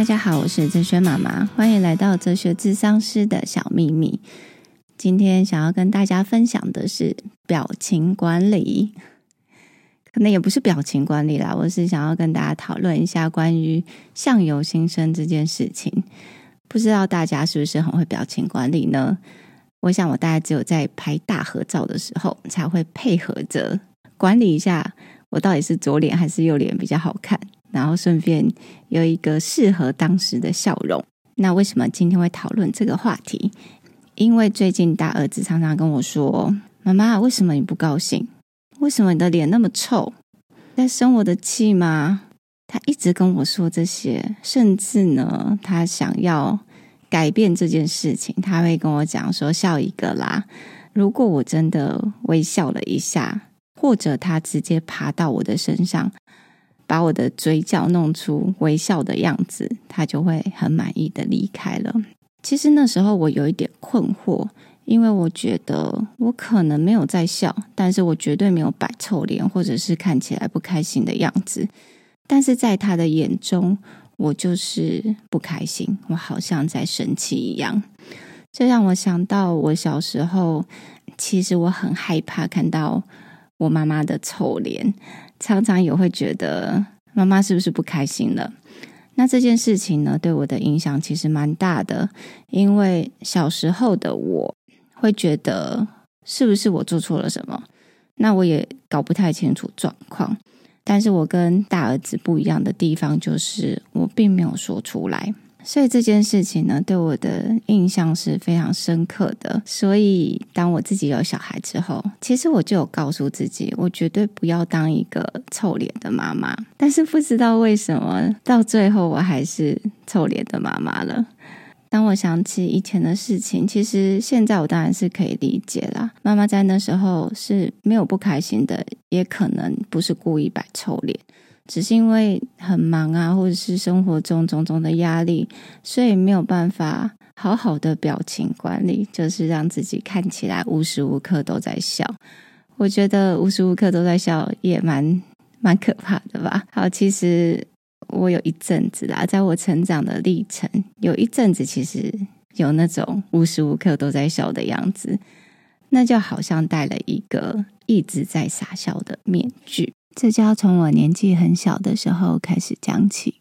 大家好，我是哲学妈妈，欢迎来到哲学智商师的小秘密。今天想要跟大家分享的是表情管理，可能也不是表情管理啦，我是想要跟大家讨论一下关于相由心生这件事情。不知道大家是不是很会表情管理呢？我想我大概只有在拍大合照的时候才会配合着管理一下，我到底是左脸还是右脸比较好看。然后顺便有一个适合当时的笑容。那为什么今天会讨论这个话题？因为最近大儿子常常跟我说：“妈妈，为什么你不高兴？为什么你的脸那么臭？在生我的气吗？”他一直跟我说这些，甚至呢，他想要改变这件事情，他会跟我讲说：“笑一个啦。”如果我真的微笑了一下，或者他直接爬到我的身上。把我的嘴角弄出微笑的样子，他就会很满意的离开了。其实那时候我有一点困惑，因为我觉得我可能没有在笑，但是我绝对没有摆臭脸或者是看起来不开心的样子。但是在他的眼中，我就是不开心，我好像在生气一样。这让我想到我小时候，其实我很害怕看到我妈妈的臭脸。常常也会觉得妈妈是不是不开心了？那这件事情呢，对我的影响其实蛮大的。因为小时候的我会觉得是不是我做错了什么？那我也搞不太清楚状况。但是我跟大儿子不一样的地方就是，我并没有说出来。所以这件事情呢，对我的印象是非常深刻的。所以当我自己有小孩之后，其实我就有告诉自己，我绝对不要当一个臭脸的妈妈。但是不知道为什么，到最后我还是臭脸的妈妈了。当我想起以前的事情，其实现在我当然是可以理解啦。妈妈在那时候是没有不开心的，也可能不是故意摆臭脸。只是因为很忙啊，或者是生活中种种的压力，所以没有办法好好的表情管理，就是让自己看起来无时无刻都在笑。我觉得无时无刻都在笑也蛮蛮可怕的吧。好，其实我有一阵子啦，在我成长的历程，有一阵子其实有那种无时无刻都在笑的样子，那就好像戴了一个一直在傻笑的面具。这就要从我年纪很小的时候开始讲起。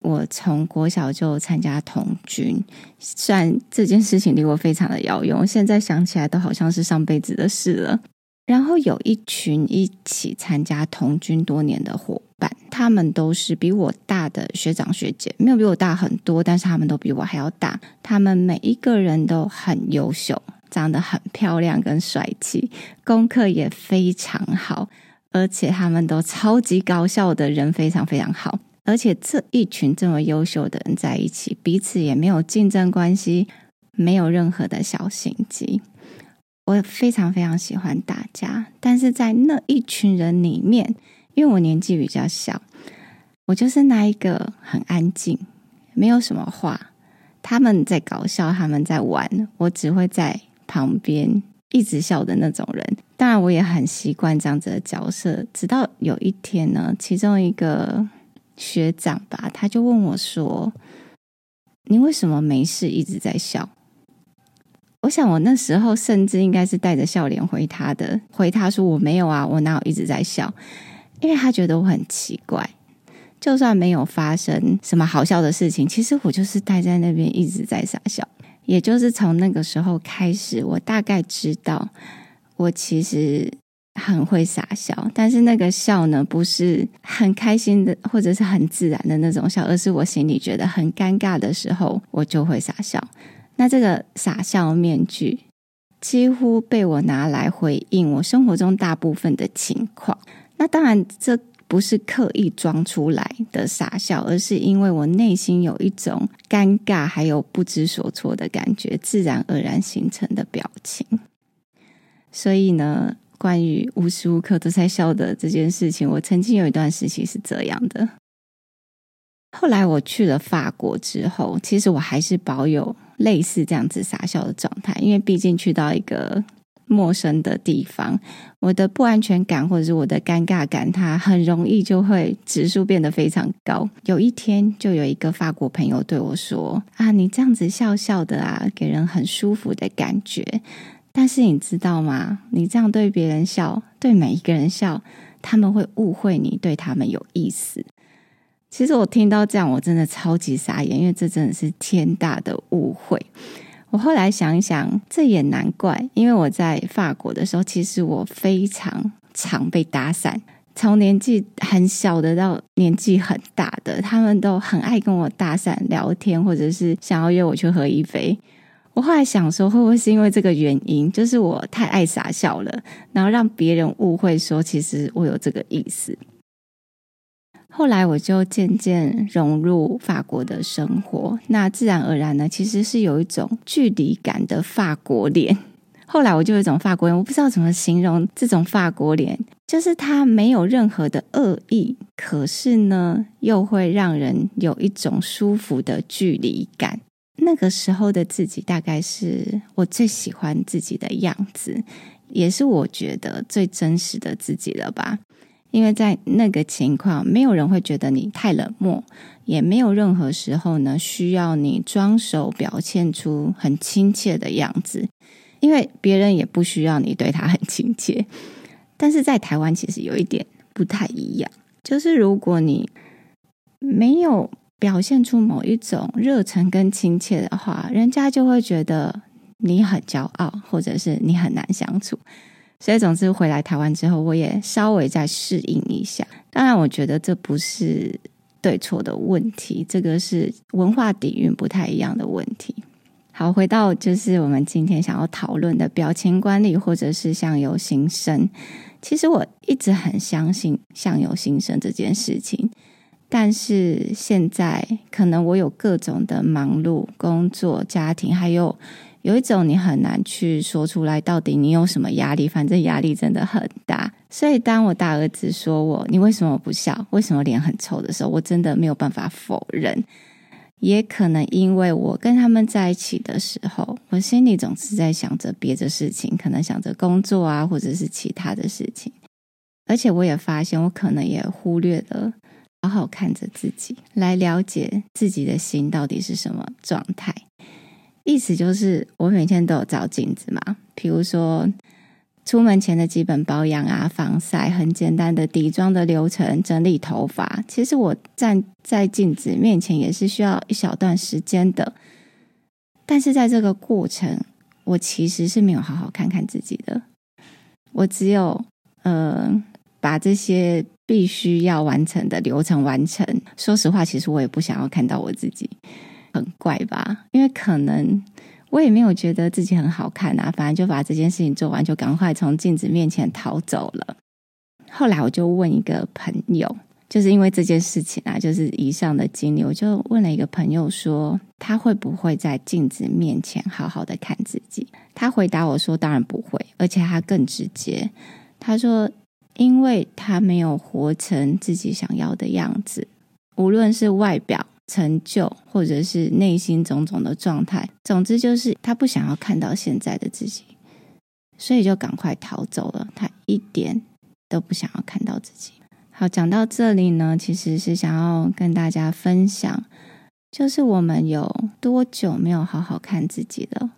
我从国小就参加童军，虽然这件事情离我非常的遥远，我现在想起来都好像是上辈子的事了。然后有一群一起参加童军多年的伙伴，他们都是比我大的学长学姐，没有比我大很多，但是他们都比我还要大。他们每一个人都很优秀，长得很漂亮跟帅气，功课也非常好。而且他们都超级搞笑的人，非常非常好。而且这一群这么优秀的人在一起，彼此也没有竞争关系，没有任何的小心机。我非常非常喜欢大家，但是在那一群人里面，因为我年纪比较小，我就是那一个很安静，没有什么话。他们在搞笑，他们在玩，我只会在旁边。一直笑的那种人，当然我也很习惯这样子的角色。直到有一天呢，其中一个学长吧，他就问我说：“你为什么没事一直在笑？”我想我那时候甚至应该是带着笑脸回他的，回他说：“我没有啊，我哪有一直在笑？”因为他觉得我很奇怪，就算没有发生什么好笑的事情，其实我就是待在那边一直在傻笑。也就是从那个时候开始，我大概知道我其实很会傻笑，但是那个笑呢，不是很开心的，或者是很自然的那种笑，而是我心里觉得很尴尬的时候，我就会傻笑。那这个傻笑面具几乎被我拿来回应我生活中大部分的情况。那当然这。不是刻意装出来的傻笑，而是因为我内心有一种尴尬，还有不知所措的感觉，自然而然形成的表情。所以呢，关于无时无刻都在笑的这件事情，我曾经有一段时期是这样的。后来我去了法国之后，其实我还是保有类似这样子傻笑的状态，因为毕竟去到一个陌生的地方，我的不安全感或者是我的尴尬感，它很容易就会指数变得非常高。有一天，就有一个法国朋友对我说：“啊，你这样子笑笑的啊，给人很舒服的感觉。但是你知道吗？你这样对别人笑，对每一个人笑，他们会误会你对他们有意思。”其实我听到这样，我真的超级傻眼，因为这真的是天大的误会。我后来想一想，这也难怪，因为我在法国的时候，其实我非常常被搭讪，从年纪很小的到年纪很大的，他们都很爱跟我搭讪聊天，或者是想要约我去喝一杯。我后来想说，会不会是因为这个原因，就是我太爱傻笑了，然后让别人误会说，其实我有这个意思。后来我就渐渐融入法国的生活，那自然而然呢，其实是有一种距离感的法国脸。后来我就有一种法国脸，我不知道怎么形容这种法国脸，就是它没有任何的恶意，可是呢，又会让人有一种舒服的距离感。那个时候的自己，大概是我最喜欢自己的样子，也是我觉得最真实的自己了吧。因为在那个情况，没有人会觉得你太冷漠，也没有任何时候呢需要你装手，表现出很亲切的样子。因为别人也不需要你对他很亲切。但是在台湾，其实有一点不太一样，就是如果你没有表现出某一种热忱跟亲切的话，人家就会觉得你很骄傲，或者是你很难相处。所以，总之回来台湾之后，我也稍微再适应一下。当然，我觉得这不是对错的问题，这个是文化底蕴不太一样的问题。好，回到就是我们今天想要讨论的表情管理，或者是相由心生。其实我一直很相信相由心生这件事情，但是现在可能我有各种的忙碌、工作、家庭，还有。有一种你很难去说出来，到底你有什么压力？反正压力真的很大。所以当我大儿子说我你为什么不笑？为什么脸很臭的时候，我真的没有办法否认。也可能因为我跟他们在一起的时候，我心里总是在想着别的事情，可能想着工作啊，或者是其他的事情。而且我也发现，我可能也忽略了好好看着自己，来了解自己的心到底是什么状态。意思就是，我每天都有照镜子嘛。比如说，出门前的基本保养啊，防晒，很简单的底妆的流程，整理头发。其实我站在镜子面前也是需要一小段时间的。但是在这个过程，我其实是没有好好看看自己的。我只有呃，把这些必须要完成的流程完成。说实话，其实我也不想要看到我自己。很怪吧？因为可能我也没有觉得自己很好看啊，反正就把这件事情做完，就赶快从镜子面前逃走了。后来我就问一个朋友，就是因为这件事情啊，就是以上的经历，我就问了一个朋友说，他会不会在镜子面前好好的看自己？他回答我说，当然不会，而且他更直接，他说，因为他没有活成自己想要的样子，无论是外表。成就，或者是内心种种的状态，总之就是他不想要看到现在的自己，所以就赶快逃走了。他一点都不想要看到自己。好，讲到这里呢，其实是想要跟大家分享，就是我们有多久没有好好看自己了？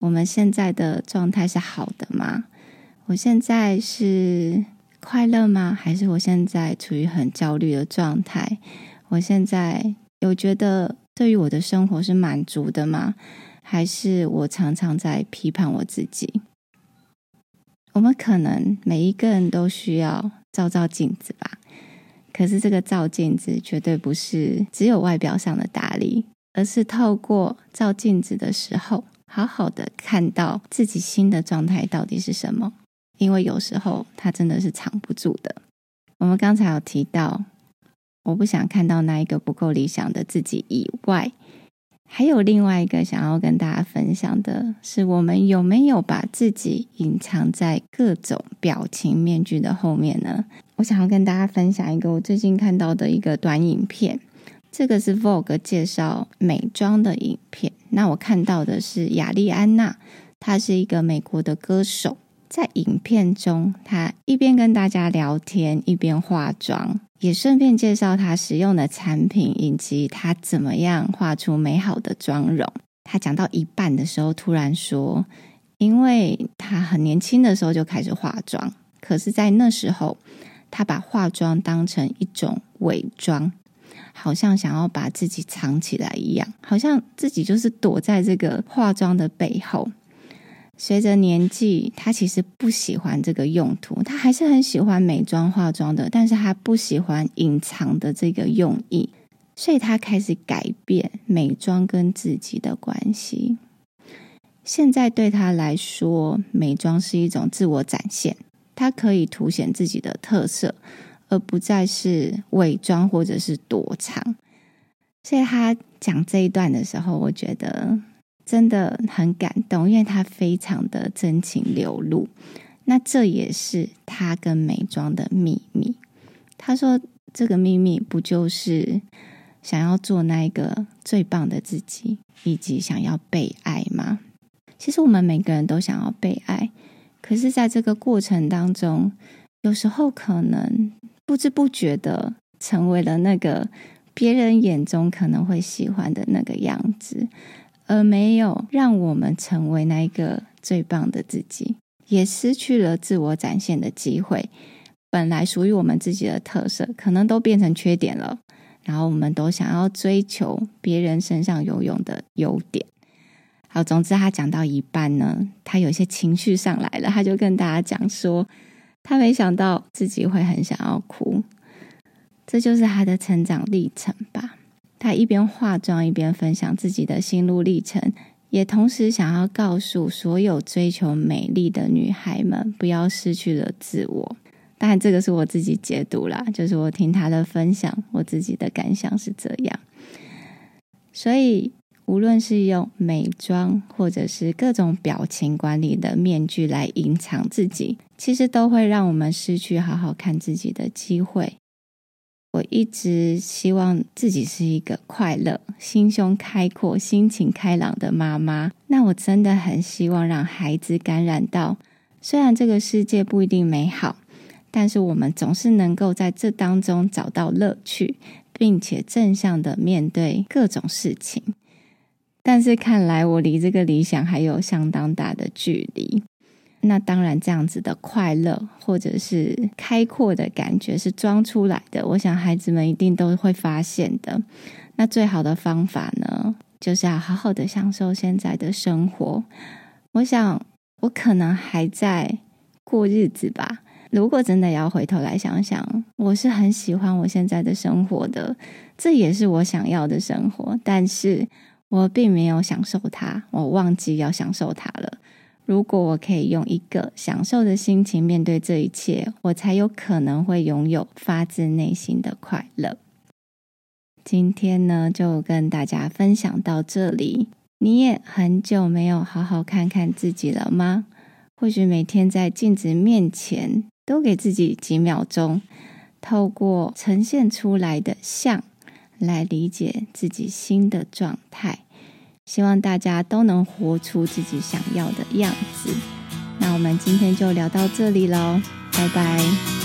我们现在的状态是好的吗？我现在是快乐吗？还是我现在处于很焦虑的状态？我现在。有觉得对于我的生活是满足的吗？还是我常常在批判我自己？我们可能每一个人都需要照照镜子吧。可是这个照镜子绝对不是只有外表上的打理，而是透过照镜子的时候，好好的看到自己心的状态到底是什么。因为有时候它真的是藏不住的。我们刚才有提到。我不想看到那一个不够理想的自己以外，还有另外一个想要跟大家分享的是，我们有没有把自己隐藏在各种表情面具的后面呢？我想要跟大家分享一个我最近看到的一个短影片，这个是 Vogue 介绍美妆的影片。那我看到的是亚丽安娜她是一个美国的歌手。在影片中，他一边跟大家聊天，一边化妆，也顺便介绍他使用的产品以及他怎么样画出美好的妆容。他讲到一半的时候，突然说：“因为他很年轻的时候就开始化妆，可是，在那时候，他把化妆当成一种伪装，好像想要把自己藏起来一样，好像自己就是躲在这个化妆的背后。”随着年纪，他其实不喜欢这个用途，他还是很喜欢美妆化妆的，但是他不喜欢隐藏的这个用意，所以他开始改变美妆跟自己的关系。现在对他来说，美妆是一种自我展现，它可以凸显自己的特色，而不再是伪装或者是躲藏。所以他讲这一段的时候，我觉得。真的很感动，因为他非常的真情流露。那这也是他跟美妆的秘密。他说：“这个秘密不就是想要做那一个最棒的自己，以及想要被爱吗？”其实我们每个人都想要被爱，可是在这个过程当中，有时候可能不知不觉的成为了那个别人眼中可能会喜欢的那个样子。而没有让我们成为那一个最棒的自己，也失去了自我展现的机会。本来属于我们自己的特色，可能都变成缺点了。然后我们都想要追求别人身上有用的优点。好，总之他讲到一半呢，他有些情绪上来了，他就跟大家讲说，他没想到自己会很想要哭，这就是他的成长历程吧。他一边化妆一边分享自己的心路历程，也同时想要告诉所有追求美丽的女孩们，不要失去了自我。当然，这个是我自己解读啦，就是我听他的分享，我自己的感想是这样。所以，无论是用美妆，或者是各种表情管理的面具来隐藏自己，其实都会让我们失去好好看自己的机会。我一直希望自己是一个快乐、心胸开阔、心情开朗的妈妈。那我真的很希望让孩子感染到，虽然这个世界不一定美好，但是我们总是能够在这当中找到乐趣，并且正向的面对各种事情。但是看来我离这个理想还有相当大的距离。那当然，这样子的快乐或者是开阔的感觉是装出来的。我想孩子们一定都会发现的。那最好的方法呢，就是要好好的享受现在的生活。我想，我可能还在过日子吧。如果真的要回头来想想，我是很喜欢我现在的生活的，这也是我想要的生活。但是我并没有享受它，我忘记要享受它了。如果我可以用一个享受的心情面对这一切，我才有可能会拥有发自内心的快乐。今天呢，就跟大家分享到这里。你也很久没有好好看看自己了吗？或许每天在镜子面前，都给自己几秒钟，透过呈现出来的像来理解自己新的状态。希望大家都能活出自己想要的样子。那我们今天就聊到这里喽，拜拜。